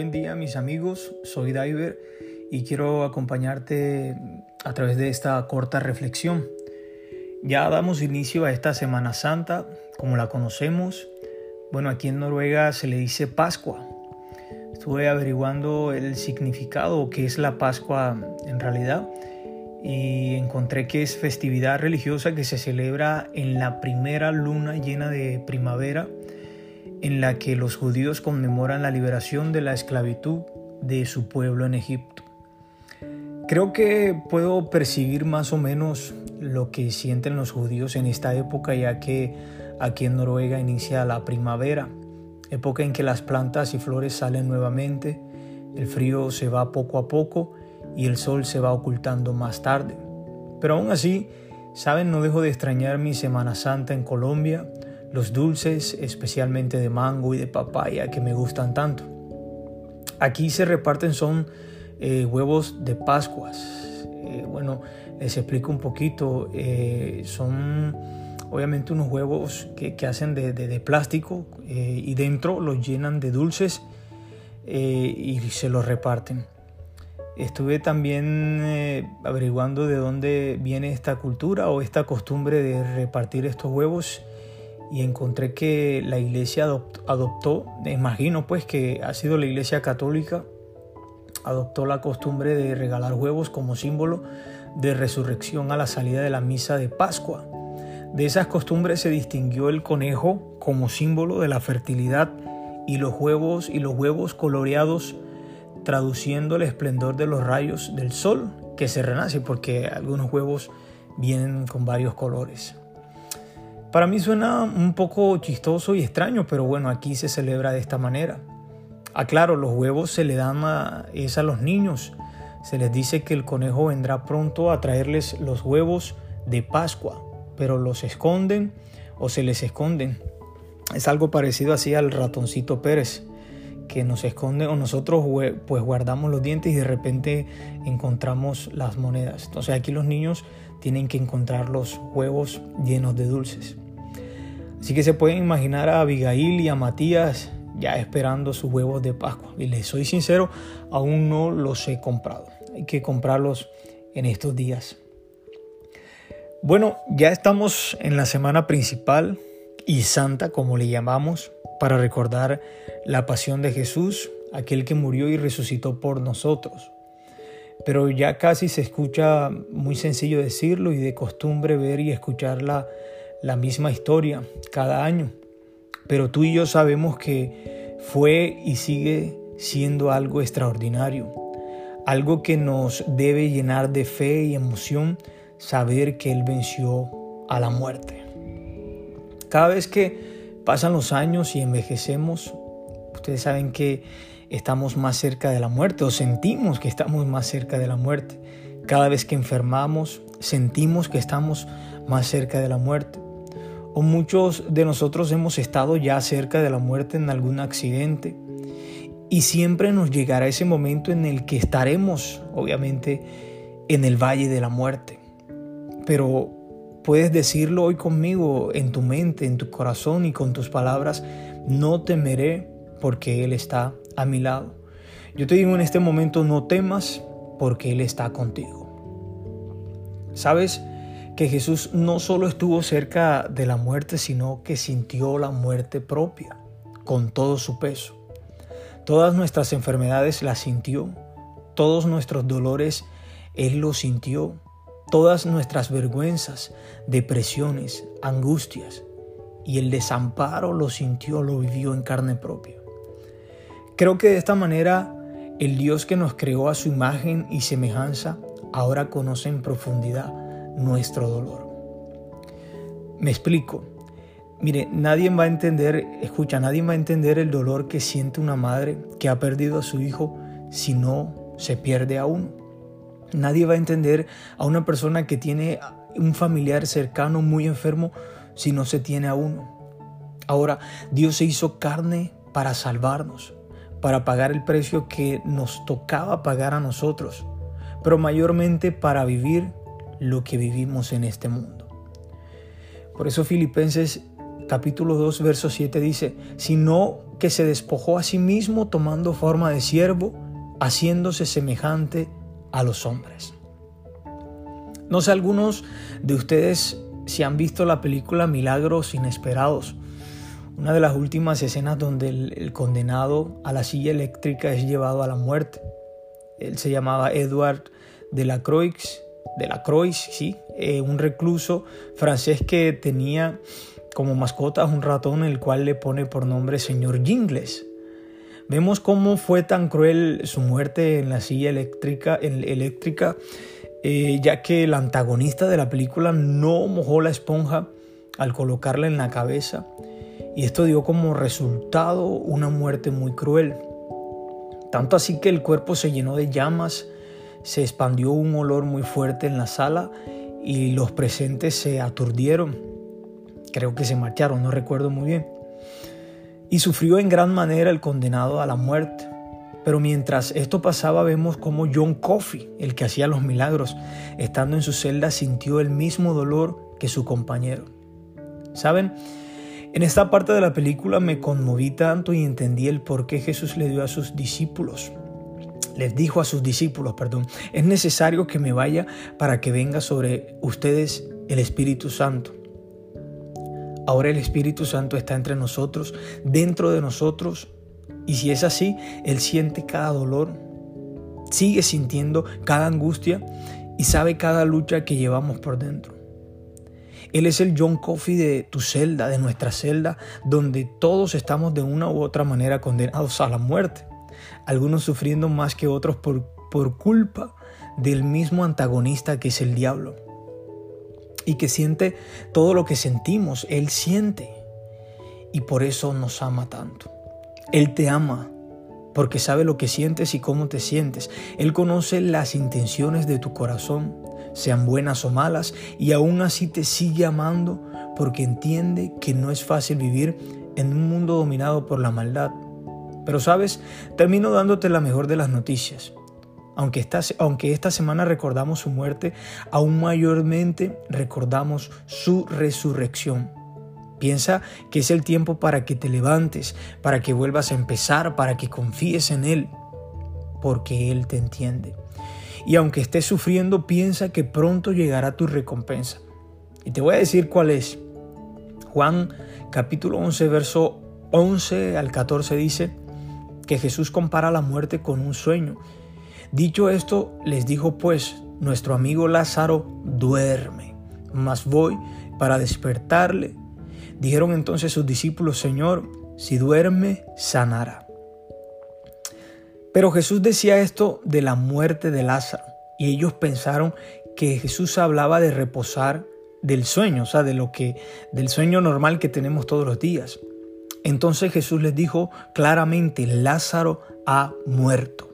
Buen día mis amigos, soy Diver y quiero acompañarte a través de esta corta reflexión. Ya damos inicio a esta Semana Santa, como la conocemos. Bueno, aquí en Noruega se le dice Pascua. Estuve averiguando el significado, que es la Pascua en realidad, y encontré que es festividad religiosa que se celebra en la primera luna llena de primavera en la que los judíos conmemoran la liberación de la esclavitud de su pueblo en Egipto. Creo que puedo percibir más o menos lo que sienten los judíos en esta época, ya que aquí en Noruega inicia la primavera, época en que las plantas y flores salen nuevamente, el frío se va poco a poco y el sol se va ocultando más tarde. Pero aún así, saben, no dejo de extrañar mi Semana Santa en Colombia, los dulces, especialmente de mango y de papaya, que me gustan tanto. Aquí se reparten son eh, huevos de Pascuas. Eh, bueno, les explico un poquito. Eh, son obviamente unos huevos que, hacen de, de plástico y dentro los llenan de dulces y se los reparten. Estuve también averiguando de dónde viene esta cultura o esta costumbre de repartir estos huevos y encontré que la iglesia adoptó, imagino pues que ha sido la iglesia católica, adoptó la costumbre de regalar huevos como símbolo de resurrección a la salida de la misa de Pascua. De esas costumbres se distinguió el conejo como símbolo de la fertilidad y los huevos y los huevos coloreados traduciendo el esplendor de los rayos del sol que se renace porque algunos huevos vienen con varios colores. Para mí suena un poco chistoso y extraño, pero bueno, aquí se celebra de esta manera. Aclaro, los huevos se le dan a, es a los niños. Se les dice que el conejo vendrá pronto a traerles los huevos de Pascua, pero los esconden o se les esconden. Es algo parecido así al ratoncito Pérez, que nos esconde o nosotros pues guardamos los dientes y de repente encontramos las monedas. Entonces aquí los niños tienen que encontrar los huevos llenos de dulces. Así que se pueden imaginar a Abigail y a Matías ya esperando sus huevos de Pascua. Y les soy sincero, aún no los he comprado. Hay que comprarlos en estos días. Bueno, ya estamos en la semana principal y santa, como le llamamos, para recordar la pasión de Jesús, aquel que murió y resucitó por nosotros pero ya casi se escucha muy sencillo decirlo y de costumbre ver y escuchar la, misma historia cada año. Pero tú y yo sabemos que fue y sigue siendo algo extraordinario, algo que nos debe llenar de fe y emoción saber que Él venció a la muerte. Cada vez que pasan los años y envejecemos, ustedes saben que estamos más cerca de la muerte o sentimos que estamos más cerca de la muerte. Cada vez que enfermamos, sentimos que estamos más cerca de la muerte. O muchos de nosotros hemos estado ya cerca de la muerte en algún accidente. Y siempre nos llegará ese momento en el que estaremos, obviamente, en el valle de la muerte. Pero puedes decirlo hoy conmigo, en tu mente, en tu corazón y con tus palabras, no temeré porque Él está a mi lado. Yo te digo en este momento, no temas porque Él está contigo. ¿Sabes? Que Jesús no solo estuvo cerca de la muerte, sino que sintió la muerte propia, con todo su peso. Todas nuestras enfermedades las sintió, todos nuestros dolores Él los sintió, todas nuestras vergüenzas, depresiones, angustias, y el desamparo lo sintió, lo vivió en carne propia. Creo que de esta manera el Dios que nos creó a su imagen y semejanza ahora conoce en profundidad nuestro dolor. Me explico. Mire, nadie va a entender, escucha, nadie va a entender el dolor que siente una madre que ha perdido a su hijo si no se pierde a uno. Nadie va a entender a una persona que tiene un familiar cercano muy enfermo si no se tiene a uno. Ahora, Dios se hizo carne para salvarnos para pagar el precio que nos tocaba pagar a nosotros, pero mayormente para vivir lo que vivimos en este mundo. Por eso Filipenses capítulo 2, verso 7 dice, sino que se despojó a sí mismo tomando forma de siervo, haciéndose semejante a los hombres. No sé algunos de ustedes si han visto la película Milagros Inesperados, una de las últimas escenas donde el, condenado a la silla eléctrica es llevado a la muerte. Él se llamaba Edward de la Croix, de la Croix, sí, eh, un recluso francés que tenía como mascota un ratón el cual le pone por nombre señor Jingles. Vemos cómo fue tan cruel su muerte en la silla eléctrica, eléctrica eh, ya que el antagonista de la película no mojó la esponja al colocarla en la cabeza y esto dio como resultado una muerte muy cruel. Tanto así que el cuerpo se llenó de llamas, se expandió un olor muy fuerte en la sala y los presentes se aturdieron. Creo que se marcharon, no recuerdo muy bien. Y sufrió en gran manera el condenado a la muerte. Pero mientras esto pasaba vemos como John Coffey, el que hacía los milagros, estando en su celda sintió el mismo dolor que su compañero. ¿Saben? En esta parte de la película me conmoví tanto y entendí el por qué Jesús le dio a sus discípulos. Les dijo a sus discípulos, perdón, es necesario que me vaya para que venga sobre ustedes el Espíritu Santo. Ahora el Espíritu Santo está entre nosotros, dentro de nosotros, y si es así, Él siente cada dolor, sigue sintiendo cada angustia y sabe cada lucha que llevamos por dentro. Él es el John Coffey de tu celda, de nuestra celda, donde todos estamos de una u otra manera condenados a la muerte. Algunos sufriendo más que otros por, por culpa del mismo antagonista que es el diablo. Y que siente todo lo que sentimos, Él siente. Y por eso nos ama tanto. Él te ama porque sabe lo que sientes y cómo te sientes. Él conoce las intenciones de tu corazón, sean buenas o malas, y aún así te sigue amando porque entiende que no es fácil vivir en un mundo dominado por la maldad. Pero sabes, termino dándote la mejor de las noticias. Aunque esta, aunque esta semana recordamos su muerte, aún mayormente recordamos su resurrección. Piensa que es el tiempo para que te levantes, para que vuelvas a empezar, para que confíes en Él, porque Él te entiende. Y aunque estés sufriendo, piensa que pronto llegará tu recompensa. Y te voy a decir cuál es. Juan capítulo 11, verso 11 al 14 dice que Jesús compara la muerte con un sueño. Dicho esto, les dijo pues, nuestro amigo Lázaro duerme, mas voy para despertarle. Dijeron entonces sus discípulos, Señor, si duerme, sanará. Pero Jesús decía esto de la muerte de Lázaro y ellos pensaron que Jesús hablaba de reposar del sueño, o sea, de lo que del sueño normal que tenemos todos los días. Entonces Jesús les dijo claramente, Lázaro ha muerto.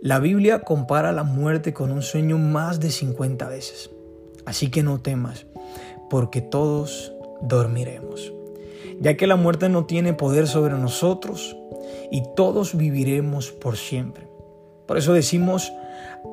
La Biblia compara la muerte con un sueño más de 50 veces. Así que no temas, porque todos dormiremos, ya que la muerte no tiene poder sobre nosotros y todos viviremos por siempre. Por eso decimos,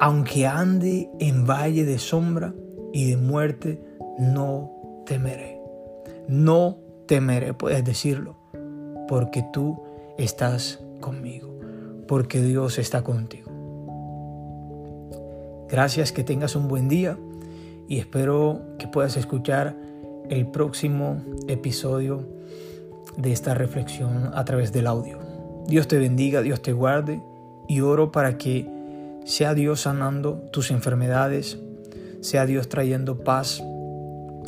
aunque ande en valle de sombra y de muerte, no temeré. No temeré, puedes decirlo, porque tú estás conmigo, porque Dios está contigo. Gracias, que tengas un buen día y espero que puedas escuchar el próximo episodio de esta reflexión a través del audio. Dios te bendiga, Dios te guarde y oro para que sea Dios sanando tus enfermedades, sea Dios trayendo paz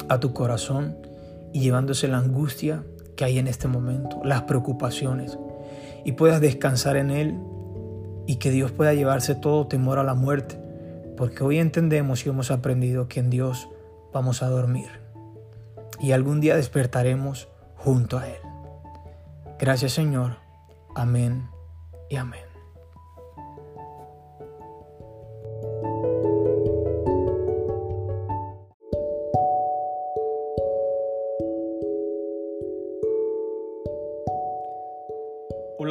a tu corazón y llevándose la angustia que hay en este momento, las preocupaciones, y puedas descansar en Él y que Dios pueda llevarse todo temor a la muerte, porque hoy entendemos y hemos aprendido que en Dios vamos a dormir y algún día despertaremos junto a Él. Gracias Señor. Amén y amén.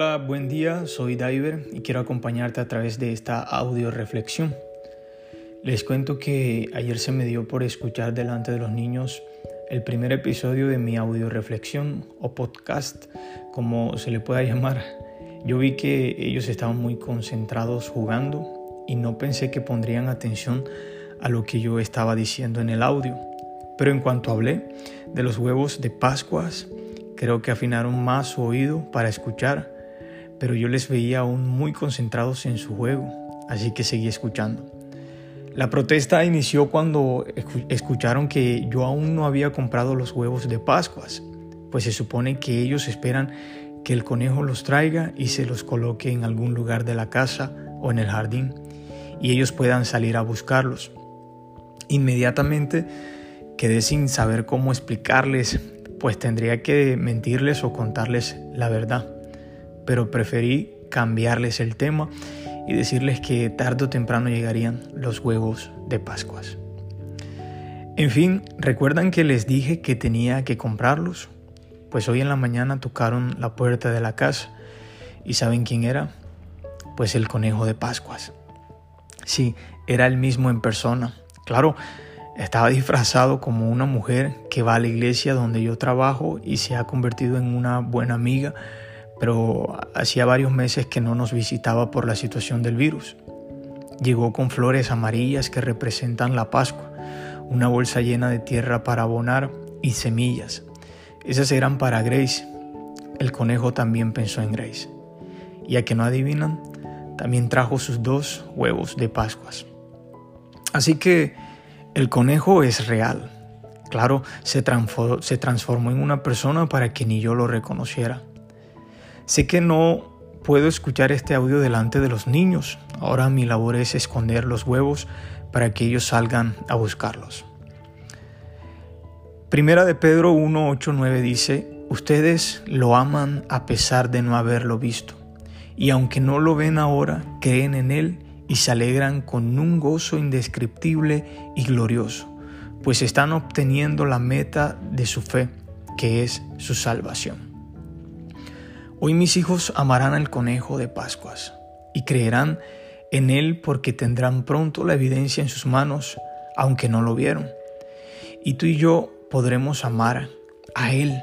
Hola, buen día, soy Diver y quiero acompañarte a través de esta audio reflexión. Les cuento que ayer se me dio por escuchar delante de los niños el primer episodio de mi audio reflexión o podcast, como se le pueda llamar, yo vi que ellos estaban muy concentrados jugando y no pensé que pondrían atención a lo que yo estaba diciendo en el audio. Pero en cuanto hablé de los huevos de Pascuas, creo que afinaron más su oído para escuchar, pero yo les veía aún muy concentrados en su juego, así que seguí escuchando. La protesta inició cuando escucharon que yo aún no había comprado los huevos de Pascuas, pues se supone que ellos esperan que el conejo los traiga y se los coloque en algún lugar de la casa o en el jardín y ellos puedan salir a buscarlos. Inmediatamente quedé sin saber cómo explicarles, pues tendría que mentirles o contarles la verdad, pero preferí cambiarles el tema y decirles que tarde o temprano llegarían los huevos de Pascuas. En fin, ¿recuerdan que les dije que tenía que comprarlos? Pues hoy en la mañana tocaron la puerta de la casa y ¿saben quién era? Pues el conejo de Pascuas. Sí, era el mismo en persona. Claro, estaba disfrazado como una mujer que va a la iglesia donde yo trabajo y se ha convertido en una buena amiga pero hacía varios meses que no nos visitaba por la situación del virus. Llegó con flores amarillas que representan la Pascua, una bolsa llena de tierra para abonar y semillas. Esas eran para Grace. El conejo también pensó en Grace. Y a que no adivinan, también trajo sus dos huevos de Pascuas. Así que el conejo es real. Claro, se transformó en una persona para que ni yo lo reconociera. Sé que no puedo escuchar este audio delante de los niños. Ahora mi labor es esconder los huevos para que ellos salgan a buscarlos. Primera de Pedro 1, 8, 9 dice, ustedes lo aman a pesar de no haberlo visto, y aunque no lo ven ahora, creen en Él y se alegran con un gozo indescriptible y glorioso, pues están obteniendo la meta de su fe, que es su salvación. Hoy mis hijos amarán al conejo de Pascuas y creerán en él porque tendrán pronto la evidencia en sus manos, aunque no lo vieron. Y tú y yo podremos amar a él,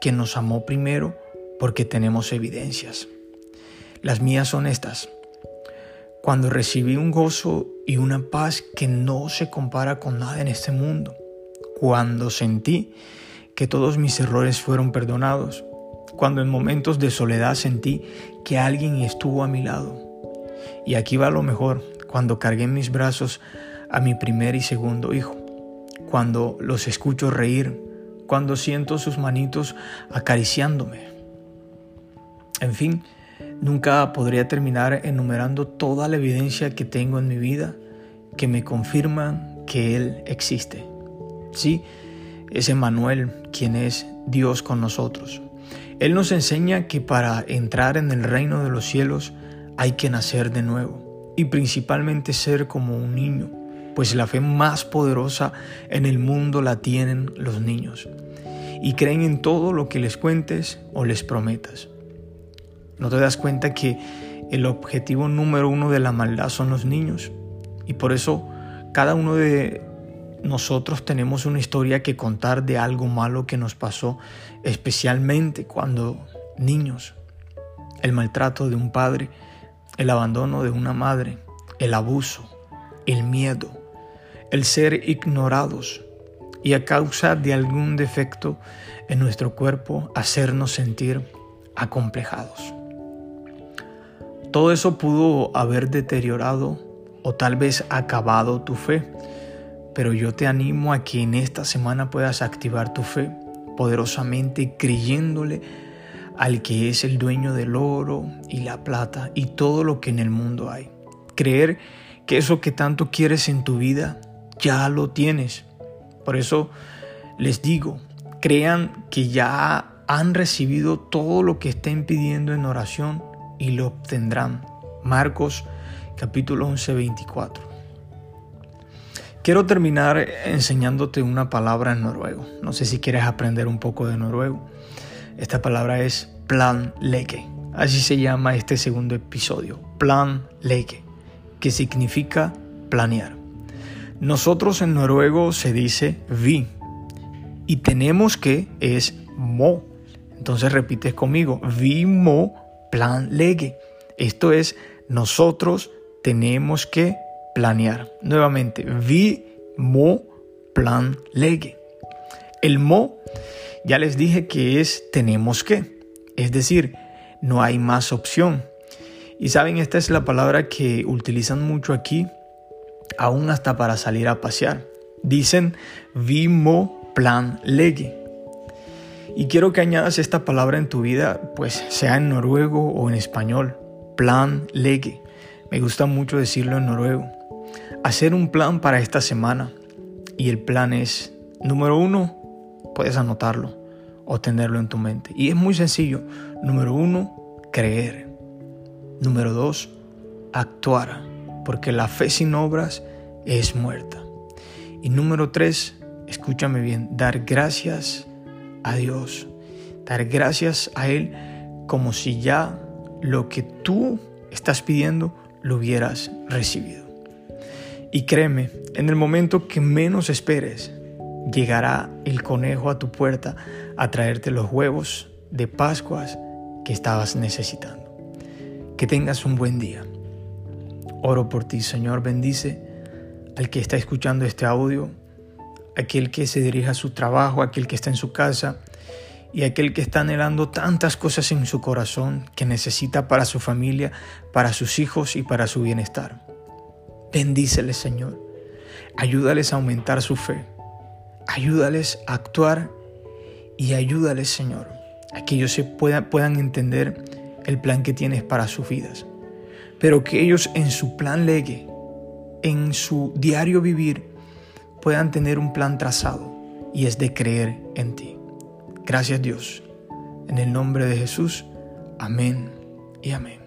quien nos amó primero porque tenemos evidencias. Las mías son estas. Cuando recibí un gozo y una paz que no se compara con nada en este mundo. Cuando sentí que todos mis errores fueron perdonados cuando en momentos de soledad sentí que alguien estuvo a mi lado. Y aquí va lo mejor, cuando cargué en mis brazos a mi primer y segundo hijo, cuando los escucho reír, cuando siento sus manitos acariciándome. En fin, nunca podría terminar enumerando toda la evidencia que tengo en mi vida que me confirma que Él existe. Sí, es Emmanuel quien es Dios con nosotros. Él nos enseña que para entrar en el reino de los cielos hay que nacer de nuevo y principalmente ser como un niño, pues la fe más poderosa en el mundo la tienen los niños y creen en todo lo que les cuentes o les prometas. ¿No te das cuenta que el objetivo número uno de la maldad son los niños? Y por eso cada uno de nosotros tenemos una historia que contar de algo malo que nos pasó, especialmente cuando niños. El maltrato de un padre, el abandono de una madre, el abuso, el miedo, el ser ignorados y a causa de algún defecto en nuestro cuerpo hacernos sentir acomplejados. Todo eso pudo haber deteriorado o tal vez acabado tu fe pero yo te animo a que en esta semana puedas activar tu fe poderosamente creyéndole al que es el dueño del oro y la plata y todo lo que en el mundo hay. Creer que eso que tanto quieres en tu vida ya lo tienes. Por eso les digo, crean que ya han recibido todo lo que estén pidiendo en oración y lo obtendrán. Marcos capítulo 11, 24. Quiero terminar enseñándote una palabra en noruego. No sé si quieres aprender un poco de noruego. Esta palabra es plan leke. Así se llama este segundo episodio. Plan leke, que significa planear. Nosotros en noruego se dice vi Y tenemos que es mo. Entonces repites conmigo, vi mo plan lege. Esto es, nosotros tenemos que planear. Nuevamente, vi mo plan lege. El mo, ya les dije que es tenemos que. Es decir, no hay más opción. Y saben, esta es la palabra que utilizan mucho aquí, aún hasta para salir a pasear. Dicen vimo plan lege. Y quiero que añadas esta palabra en tu vida, pues sea en noruego o en español. Plan lege. Me gusta mucho decirlo en noruego. Hacer un plan para esta semana. Y el plan es, número uno, puedes anotarlo o tenerlo en tu mente. Y es muy sencillo. Número uno, creer. Número dos, actuar, porque la fe sin obras es muerta. Y número tres, escúchame bien, dar gracias a Dios, dar gracias a Él como si ya lo que tú estás pidiendo lo hubieras recibido. Y créeme, en el momento que menos esperes, llegará el conejo a tu puerta a traerte los huevos de Pascuas que estabas necesitando. Que tengas un buen día. Oro por ti, Señor. Bendice al que está escuchando este audio, aquel que se dirige a su trabajo, aquel que está en su casa y aquel que está anhelando tantas cosas en su corazón que necesita para su familia, para sus hijos y para su bienestar. Bendíceles, Señor. Ayúdales a aumentar su fe. Ayúdales a actuar y ayúdales, Señor, a que ellos se puedan, puedan entender el plan que tienes para sus vidas. Pero que ellos en su plan legue, en su diario vivir, puedan tener un plan trazado y es de creer en ti. Gracias Dios. En el nombre de Jesús. Amén y amén.